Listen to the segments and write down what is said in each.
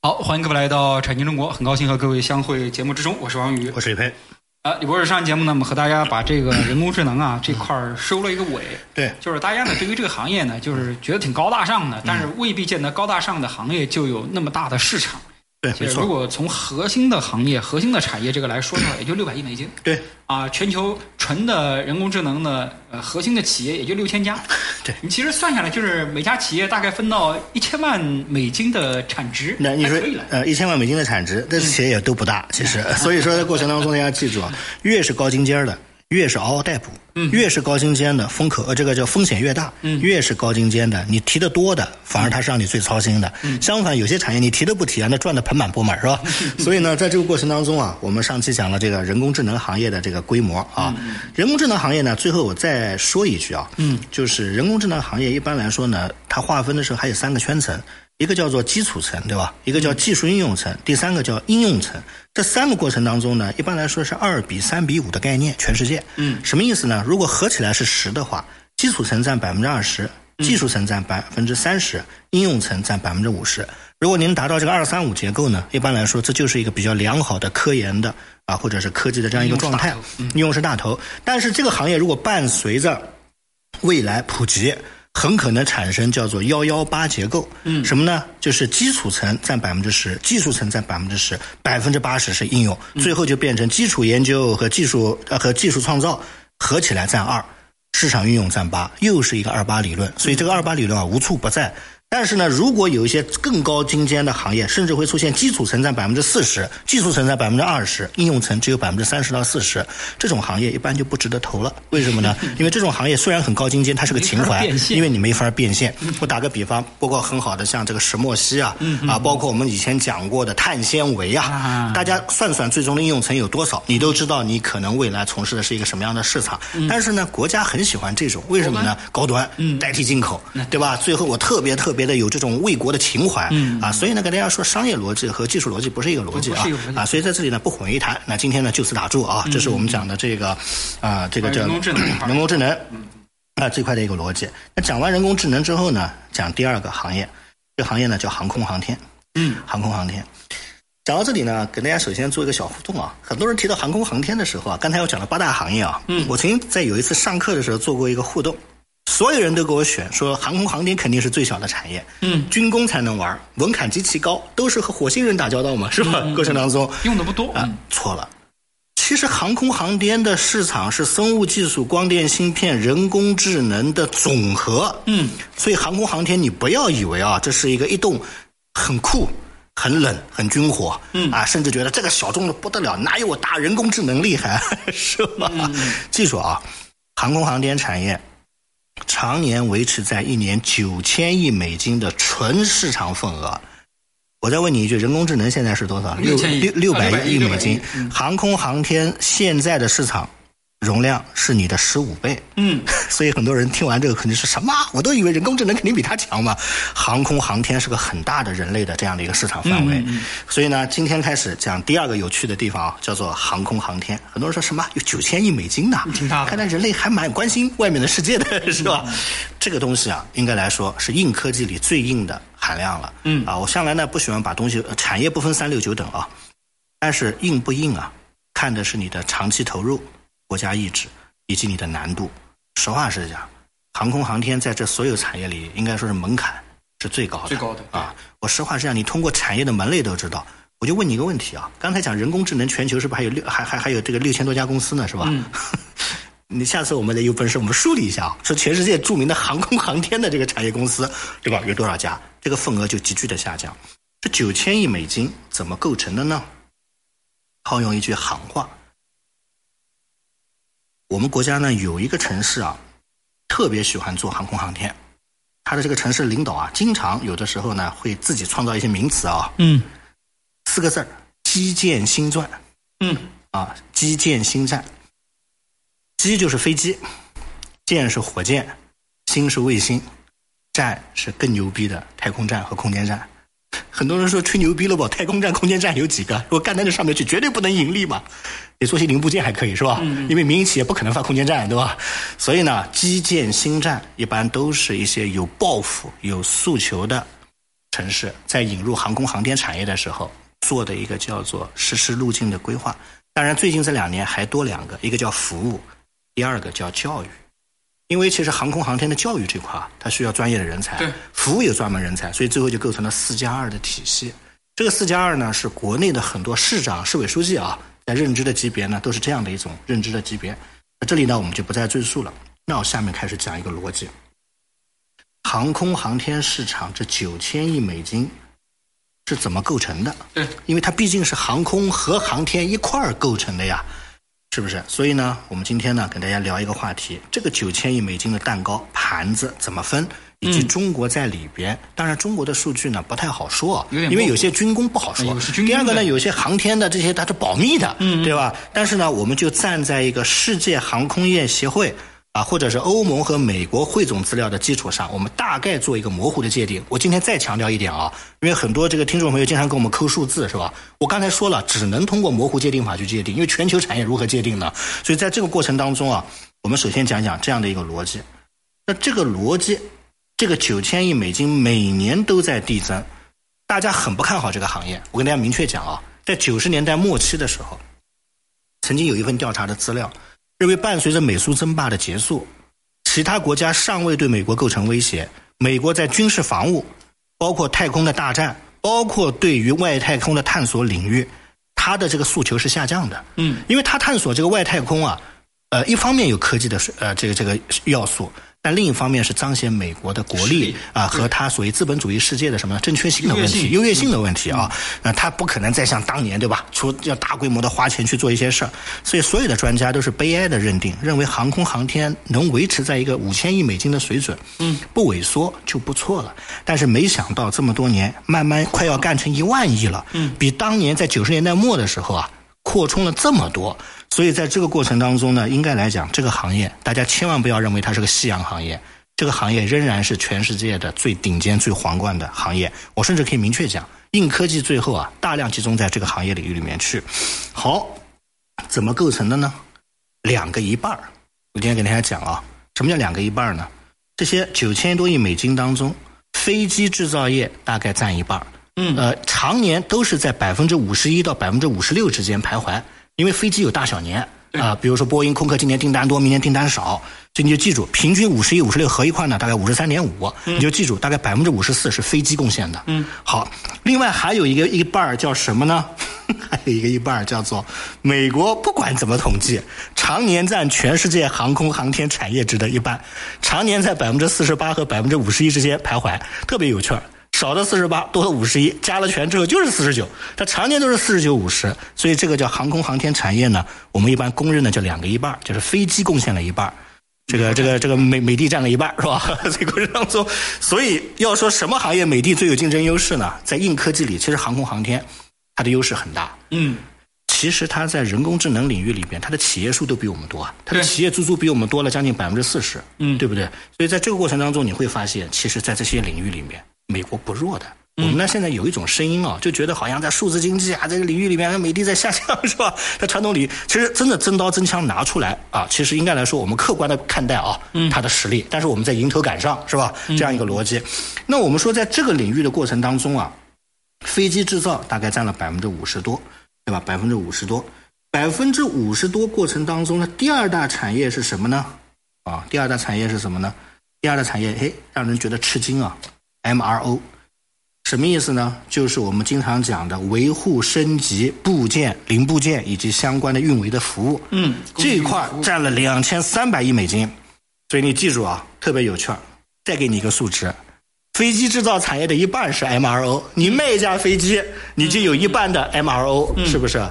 好，欢迎各位来到产经中国，很高兴和各位相会节目之中，我是王宇，我是李佩。啊，李博士，上节目呢，我们和大家把这个人工智能啊这块儿收了一个尾。对，就是大家呢对于这个行业呢，就是觉得挺高大上的，但是未必见得高大上的行业就有那么大的市场。对，没错。如果从核心的行业、核心的产业这个来说的话，也就六百亿美金。对。啊，全球纯的人工智能的呃核心的企业也就六千家。对。你其实算下来，就是每家企业大概分到一千万美金的产值。那你说呃一千万美金的产值，这企业也都不大，其实。所以说在过程当中，大家记住啊，越是高精尖的。越是嗷嗷待哺，越是高精尖的风口，呃，这个叫风险越大，越是高精尖的，你提的多的，反而它是让你最操心的。相反，有些产业你提都不提啊，那赚的盆满钵满，是吧？所以呢，在这个过程当中啊，我们上期讲了这个人工智能行业的这个规模啊，人工智能行业呢，最后我再说一句啊，嗯，就是人工智能行业一般来说呢，它划分的时候还有三个圈层。一个叫做基础层，对吧？一个叫技术应用层，第三个叫应用层。这三个过程当中呢，一般来说是二比三比五的概念，全世界。嗯，什么意思呢？如果合起来是十的话，基础层占百分之二十，技术层占百分之三十，应用层占百分之五十。如果您达到这个二三五结构呢，一般来说这就是一个比较良好的科研的啊，或者是科技的这样一个状态。应用是大头，但是这个行业如果伴随着未来普及。很可能产生叫做幺幺八结构，嗯，什么呢？就是基础层占百分之十，技术层占百分之十，百分之八十是应用，最后就变成基础研究和技术呃和技术创造合起来占二，市场运用占八，又是一个二八理论。所以这个二八理论啊无处不在。但是呢，如果有一些更高精尖的行业，甚至会出现基础层占百分之四十，技术层占百分之二十，应用层只有百分之三十到四十，这种行业一般就不值得投了。为什么呢？因为这种行业虽然很高精尖，它是个情怀，因为你没法变现。我打个比方，包括很好的像这个石墨烯啊，啊，包括我们以前讲过的碳纤维啊，大家算算最终的应用层有多少，你都知道你可能未来从事的是一个什么样的市场。但是呢，国家很喜欢这种，为什么呢？高端，代替进口，对吧？最后我特别特别。别的有这种为国的情怀，嗯啊，所以呢，跟大家说，商业逻辑和技术逻辑不是一个逻辑啊，啊，所以在这里呢不混为一谈。那今天呢就此打住啊，这是我们讲的这个啊，这个叫人工智能，人工智能啊这块的一个逻辑。那讲完人工智能之后呢，讲第二个行业，这个行业呢叫航空航天，嗯，航空航天。讲到这里呢，给大家首先做一个小互动啊。很多人提到航空航天的时候啊，刚才我讲了八大行业啊，嗯，我曾经在有一次上课的时候做过一个互动。所有人都给我选，说航空航天肯定是最小的产业，嗯，军工才能玩，门槛极其高，都是和火星人打交道嘛，是吧？过程当中用的不多啊，错了。其实航空航天的市场是生物技术、光电芯片、人工智能的总和，嗯，所以航空航天你不要以为啊，这是一个一动很酷、很冷、很军火，嗯啊，甚至觉得这个小众的不得了，哪有我大人工智能厉害，是吧？记住啊，航空航天产业。常年维持在一年九千亿美金的纯市场份额。我再问你一句，人工智能现在是多少？六六六百亿美金。航空航天现在的市场。容量是你的十五倍，嗯，所以很多人听完这个肯定是什么？我都以为人工智能肯定比它强嘛。航空航天是个很大的人类的这样的一个市场范围，所以呢，今天开始讲第二个有趣的地方啊，叫做航空航天。很多人说什么有九千亿美金呢？看来人类还蛮关心外面的世界的，是吧？这个东西啊，应该来说是硬科技里最硬的含量了。嗯啊，我向来呢不喜欢把东西产业不分三六九等啊，但是硬不硬啊，看的是你的长期投入。国家意志以及你的难度，实话实讲，航空航天在这所有产业里，应该说是门槛是最高的。最高的啊！我实话实讲，你通过产业的门类都知道。我就问你一个问题啊，刚才讲人工智能，全球是不是还有六还还还有这个六千多家公司呢？是吧？你下次我们得有本事，我们梳理一下啊，说全世界著名的航空航天的这个产业公司，对吧？有多少家？这个份额就急剧的下降。这九千亿美金怎么构成的呢？套用一句行话，我们国家呢有一个城市啊，特别喜欢做航空航天，他的这个城市领导啊，经常有的时候呢会自己创造一些名词啊，嗯，四个字儿：基建新钻。嗯，啊，基建新战，基就是飞机，建是火箭，星是卫星，战是更牛逼的太空站和空间站。很多人说吹牛逼了吧？太空站、空间站有几个？如果干在这上面去，绝对不能盈利嘛。你做些零部件还可以是吧？因为民营企业不可能发空间站对吧？所以呢，基建新站一般都是一些有抱负、有诉求的城市，在引入航空航天产业的时候做的一个叫做实施路径的规划。当然，最近这两年还多两个，一个叫服务，第二个叫教育。因为其实航空航天的教育这块啊，它需要专业的人才，服务有专门人才，所以最后就构成了四加二的体系。这个四加二呢，是国内的很多市长、市委书记啊，在认知的级别呢，都是这样的一种认知的级别。那这里呢，我们就不再赘述了。那我下面开始讲一个逻辑：航空航天市场这九千亿美金是怎么构成的？对，因为它毕竟是航空和航天一块儿构成的呀。是不是？所以呢，我们今天呢，跟大家聊一个话题：这个九千亿美金的蛋糕盘子怎么分，以及中国在里边。当然，中国的数据呢不太好说，因为有些军工不好说。第二个呢，有些航天的这些它是保密的，对吧？但是呢，我们就站在一个世界航空业协会。啊，或者是欧盟和美国汇总资料的基础上，我们大概做一个模糊的界定。我今天再强调一点啊，因为很多这个听众朋友经常跟我们抠数字，是吧？我刚才说了，只能通过模糊界定法去界定，因为全球产业如何界定呢？所以在这个过程当中啊，我们首先讲讲这样的一个逻辑。那这个逻辑，这个九千亿美金每年都在递增，大家很不看好这个行业。我跟大家明确讲啊，在九十年代末期的时候，曾经有一份调查的资料。认为伴随着美苏争霸的结束，其他国家尚未对美国构成威胁。美国在军事防务、包括太空的大战、包括对于外太空的探索领域，它的这个诉求是下降的。嗯，因为它探索这个外太空啊，呃，一方面有科技的呃这个这个要素。但另一方面是彰显美国的国力啊，和它所谓资本主义世界的什么正确性的问题、优越性。的问题啊，那它不可能再像当年对吧，出要大规模的花钱去做一些事儿，所以所有的专家都是悲哀的认定，认为航空航天能维持在一个五千亿美金的水准，嗯，不萎缩就不错了。但是没想到这么多年，慢慢快要干成一万亿了，嗯，比当年在九十年代末的时候啊。扩充了这么多，所以在这个过程当中呢，应该来讲，这个行业大家千万不要认为它是个夕阳行业，这个行业仍然是全世界的最顶尖、最皇冠的行业。我甚至可以明确讲，硬科技最后啊，大量集中在这个行业领域里面去。好，怎么构成的呢？两个一半儿。我今天给大家讲啊，什么叫两个一半儿呢？这些九千多亿美金当中，飞机制造业大概占一半儿。嗯，呃，常年都是在百分之五十一到百分之五十六之间徘徊，因为飞机有大小年啊，比如说波音、空客今年订单多，明年订单少，所以你就记住，平均五十一、五十六合一块呢，大概五十三点五，你就记住，大概百分之五十四是飞机贡献的。嗯，好，另外还有一个一半儿叫什么呢？还有一个一半儿叫做美国，不管怎么统计，常年占全世界航空航天产业值的一半，常年在百分之四十八和百分之五十一之间徘徊，特别有趣儿。少的四十八，多的五十一，加了权之后就是四十九。它常年都是四十九五十，所以这个叫航空航天产业呢，我们一般公认的叫两个一半，就是飞机贡献了一半，这个这个这个美美的占了一半，是吧？这个过程当中，所以要说什么行业美的最有竞争优势呢？在硬科技里，其实航空航天它的优势很大。嗯，其实它在人工智能领域里边，它的企业数都比我们多啊，它的企业足足比我们多了将近百分之四十。嗯，对不对？所以在这个过程当中，你会发现，其实，在这些领域里面。美国不弱的，我们呢现在有一种声音啊，就觉得好像在数字经济啊这个领域里面，美的在下降，是吧？在传统领域，其实真的真刀真枪拿出来啊，其实应该来说，我们客观的看待啊，它的实力，但是我们在迎头赶上，是吧？这样一个逻辑。那我们说，在这个领域的过程当中啊，飞机制造大概占了百分之五十多，对吧？百分之五十多，百分之五十多过程当中呢，第二大产业是什么呢？啊，第二大产业是什么呢？第二大产业，嘿，让人觉得吃惊啊。MRO，什么意思呢？就是我们经常讲的维护、升级部件、零部件以及相关的运维的服务。嗯，这一块占了两千三百亿美金。所以你记住啊，特别有趣儿。再给你一个数值，飞机制造产业的一半是 MRO，你卖一架飞机，你就有一半的 MRO，是不是？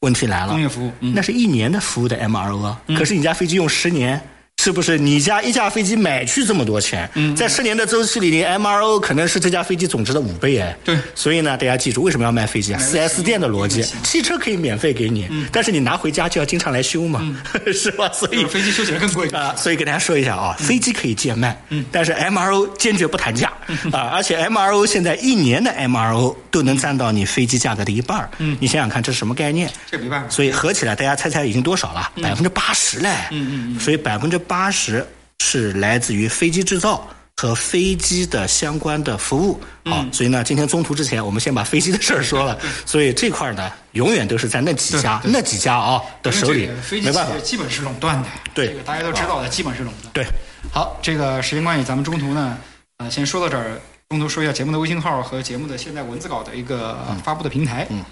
问题来了，工业服务，那是一年的服务的 MRO 啊，可是你家飞机用十年。是不是你家一架飞机买去这么多钱？嗯，在十年的周期里，你 MRO 可能是这架飞机总值的五倍哎。对，所以呢，大家记住为什么要卖飞机啊？4S 店的逻辑，汽车可以免费给你，但是你拿回家就要经常来修嘛，是吧？所以飞机修起来更贵啊。所以给大家说一下啊，飞机可以贱卖，但是 MRO 坚决不谈价啊。而且 MRO 现在一年的 MRO 都能占到你飞机价格的一半嗯，你想想看，这是什么概念？这没办法。所以合起来，大家猜猜已经多少了？百分之八十嘞。嗯嗯嗯。所以百分之八。十是来自于飞机制造和飞机的相关的服务，好，所以呢，今天中途之前，我们先把飞机的事儿说了，所以这块呢，永远都是在那几家那几家啊的手里，没办法，基本是垄断的，对，这个大家都知道的，基本是垄断。对，好，这个时间关系，咱们中途呢，呃，先说到这儿，中途说一下节目的微信号和节目的现在文字稿的一个发布的平台。嗯。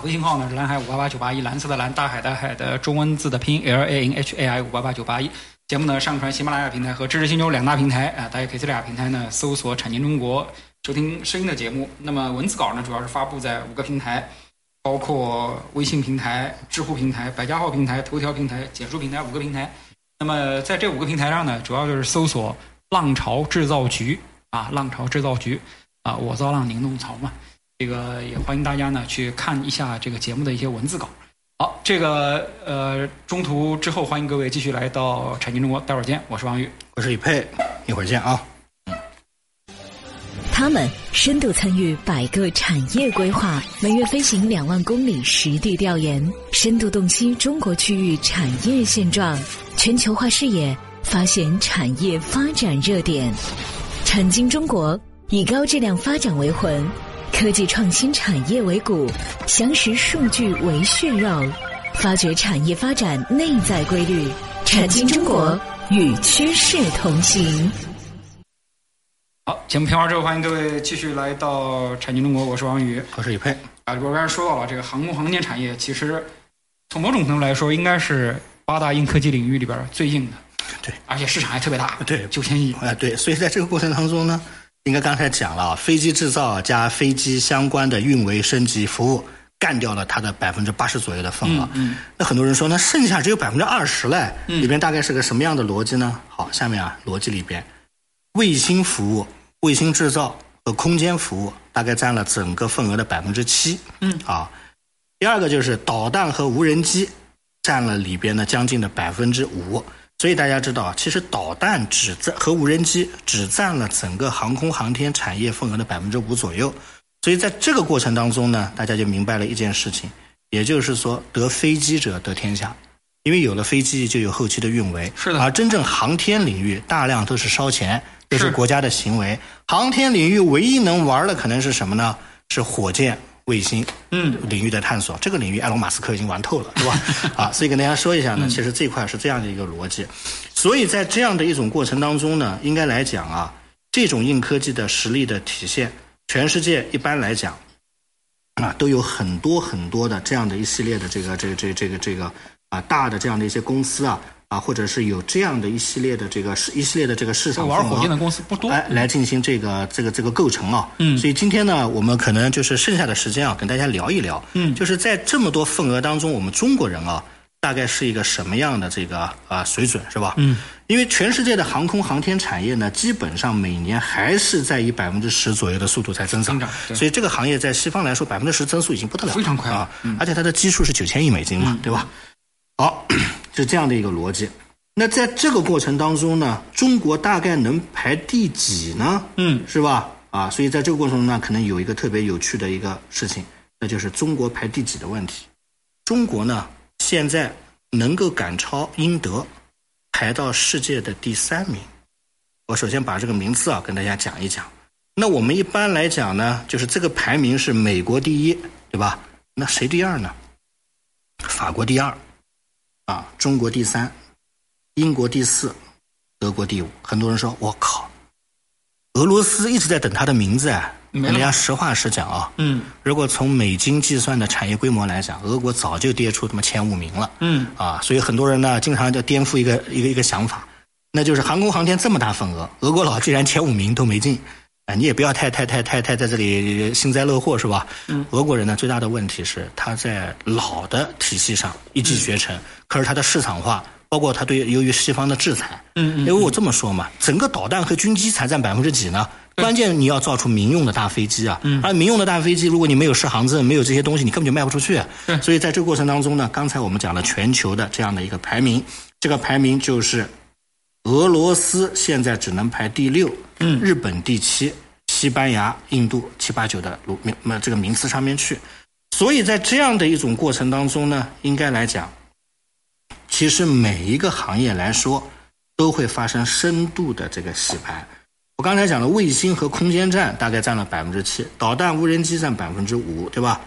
微信号呢是蓝海五八八九八一，蓝色的蓝，大海的海的中文字的拼音 L A N H A I 五八八九八一。节目呢上传喜马拉雅平台和知识星球两大平台啊，大家可以在这俩平台呢搜索“产经中国”收听声音的节目。那么文字稿呢主要是发布在五个平台，包括微信平台、知乎平台、百家号平台、头条平台、简书平台五个平台。那么在这五个平台上呢，主要就是搜索“浪潮制造局”啊，“浪潮制造局”啊，我造浪，您弄潮嘛。这个也欢迎大家呢去看一下这个节目的一些文字稿。好，这个呃中途之后欢迎各位继续来到产经中国，待会儿见。我是王宇，我是李佩，一会儿见啊。他们深度参与百个产业规划，每月飞行两万公里实地调研，深度洞悉中国区域产业现状，全球化视野发现产业发展热点。产经中国以高质量发展为魂。科技创新产业为骨，详实数据为血肉，发掘产业发展内在规律，产经中国与趋势同行。好，节目片完之后，欢迎各位继续来到产经中国，我是王宇，我是李佩。啊，我刚才说到了这个航空航天产业，其实从某种程度来说，应该是八大硬科技领域里边最硬的，对，而且市场还特别大，对，九千亿，哎，对，所以在这个过程当中呢。应该刚才讲了，飞机制造加飞机相关的运维升级服务，干掉了它的百分之八十左右的份额。嗯，那很多人说，那剩下只有百分之二十嘞，里边大概是个什么样的逻辑呢？好，下面啊，逻辑里边，卫星服务、卫星制造和空间服务大概占了整个份额的百分之七。嗯，啊，第二个就是导弹和无人机，占了里边的将近的百分之五。所以大家知道，其实导弹只占和无人机只占了整个航空航天产业份额的百分之五左右。所以在这个过程当中呢，大家就明白了一件事情，也就是说，得飞机者得天下，因为有了飞机就有后期的运维。是的。而真正航天领域大量都是烧钱，这是国家的行为。航天领域唯一能玩的可能是什么呢？是火箭。卫星嗯领域的探索，这个领域埃隆·马斯克已经玩透了，对吧？啊，所以跟大家说一下呢，其实这块是这样的一个逻辑。所以在这样的一种过程当中呢，应该来讲啊，这种硬科技的实力的体现，全世界一般来讲啊，都有很多很多的这样的一系列的这个这个这个这个这个啊大的这样的一些公司啊。啊，或者是有这样的一系列的这个一系列的这个市场玩火箭的公司不多，来，来进行这个这个这个构成啊。嗯，所以今天呢，我们可能就是剩下的时间啊，跟大家聊一聊。嗯，就是在这么多份额当中，我们中国人啊，大概是一个什么样的这个啊水准，是吧？嗯，因为全世界的航空航天产业呢，基本上每年还是在以百分之十左右的速度在增长。增长，所以这个行业在西方来说，百分之十增速已经不得了，非常快啊。而且它的基数是九千亿美金嘛，对吧？好，是这样的一个逻辑。那在这个过程当中呢，中国大概能排第几呢？嗯，是吧？啊，所以在这个过程中呢，可能有一个特别有趣的一个事情，那就是中国排第几的问题。中国呢，现在能够赶超英德，排到世界的第三名。我首先把这个名次啊跟大家讲一讲。那我们一般来讲呢，就是这个排名是美国第一，对吧？那谁第二呢？法国第二，啊，中国第三。英国第四，德国第五。很多人说：“我靠，俄罗斯一直在等他的名字啊！我们要实话实讲啊。嗯如果从美金计算的产业规模来讲，俄国早就跌出他妈前五名了。嗯啊，所以很多人呢经常就颠覆一个一个一个想法，那就是航空航天这么大份额，俄国佬居然前五名都没进。啊，你也不要太太太太太在这里幸灾乐祸是吧？嗯，俄国人呢最大的问题是他在老的体系上一骑绝尘，可是他的市场化，包括他对由于西方的制裁，嗯嗯因为我这么说嘛，整个导弹和军机才占百分之几呢？关键你要造出民用的大飞机啊，而民用的大飞机，如果你没有适航证，没有这些东西，你根本就卖不出去。对所以在这个过程当中呢，刚才我们讲了全球的这样的一个排名，这个排名就是俄罗斯现在只能排第六，嗯日本第七，西班牙、印度七八九的路名呃这个名次上面去。所以在这样的一种过程当中呢，应该来讲，其实每一个行业来说都会发生深度的这个洗牌。我刚才讲了，卫星和空间站大概占了百分之七，导弹、无人机占百分之五，对吧？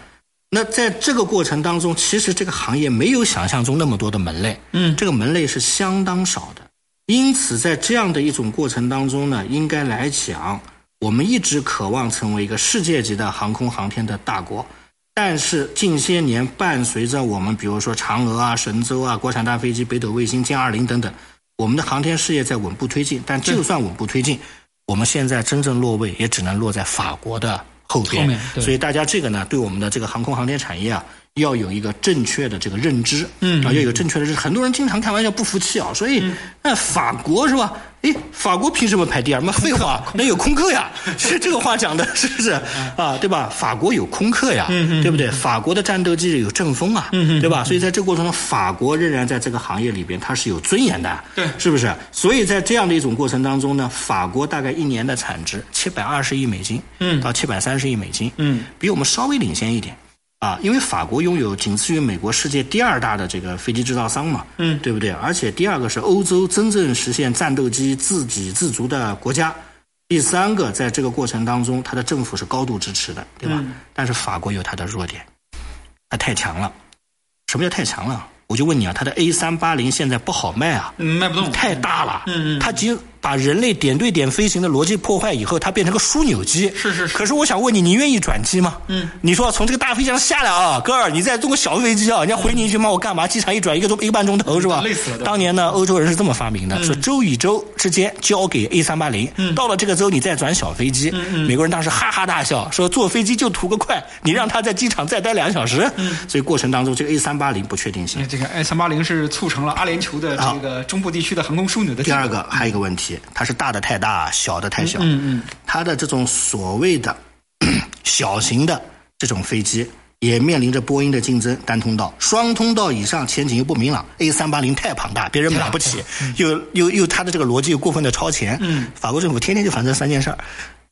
那在这个过程当中，其实这个行业没有想象中那么多的门类，嗯这个门类是相当少的。因此，在这样的一种过程当中呢，应该来讲，我们一直渴望成为一个世界级的航空航天的大国。但是近些年，伴随着我们比如说嫦娥啊、神舟啊、国产大飞机、北斗卫星、歼二零等等，我们的航天事业在稳步推进。但就算稳步推进，我们现在真正落位也只能落在法国的后边。后面所以大家这个呢，对我们的这个航空航天产业啊，要有一个正确的这个认知。嗯啊，要有正确的认知。很多人经常开玩笑不服气啊，所以那法国是吧？哎，法国凭什么排第二？那废话，那有空客呀，是这个话讲的，是不是啊？对吧？法国有空客呀，对不对？法国的战斗机有阵风啊，对吧？所以在这个过程中，法国仍然在这个行业里边，它是有尊严的，对是不是？所以在这样的一种过程当中呢，法国大概一年的产值七百二十亿美金，嗯到七百三十亿美金，嗯，比我们稍微领先一点。啊，因为法国拥有仅次于美国世界第二大的这个飞机制造商嘛，嗯对不对？而且第二个是欧洲真正实现战斗机自给自足的国家，第三个在这个过程当中，它的政府是高度支持的，对吧？嗯但是法国有它的弱点，它太强了。什么叫太强了？我就问你啊，它的 A 三八零现在不好卖啊，嗯卖不动，太大了，嗯嗯它已经把人类点对点飞行的逻辑破坏以后，它变成个枢纽机。是是是可是我想问你，你愿意转机吗？嗯，你说从这个大飞机上下来啊，哥儿，你再坐个小飞机啊，人家回你一句妈，我干嘛？机场一转一个钟一个半钟头是吧？累死了当年呢，欧洲人是这么发明的，说州与州之间交给 A 三八零，到了这个州你再转小飞机。美国人当时哈哈大笑，说坐飞机就图个快，你让他在机场再待两个小时。所以过程当中，这个 A 三八零不确定性。这个 A 三八零是促成了阿联酋的这个中部地区的航空枢纽的第二个还有一个问题，它是大的太大，小的太小。嗯嗯，它的这种所谓的 小型的这种飞机，也面临着波音的竞争，单通道、双通道以上前景又不明朗。A 三八零太庞大，别人买不起，又又又它的这个逻辑又过分的超前。嗯，法国政府天天就烦这三件事儿，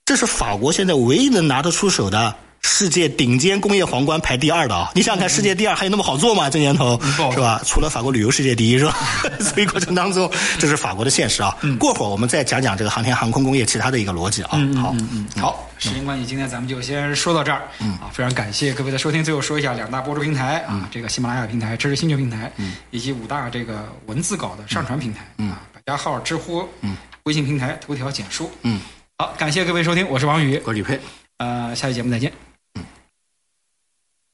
这是法国现在唯一能拿得出手的。世界顶尖工业皇冠排第二的啊！你想想看，世界第二还有那么好做吗？这年头是吧？除了法国旅游世界第一是吧？所以过程当中，这是法国的现实啊。过会儿我们再讲讲这个航天航空工业其他的一个逻辑啊。好，好，时间关系，今天咱们就先说到这儿。嗯啊，非常感谢各位的收听。最后说一下两大播出平台啊，这个喜马拉雅平台、知识星球平台，以及五大这个文字稿的上传平台啊，百家号、知乎、微信平台、头条、简书。嗯，好，感谢各位收听，我是王宇，我是李佩。呃，下期节目再见。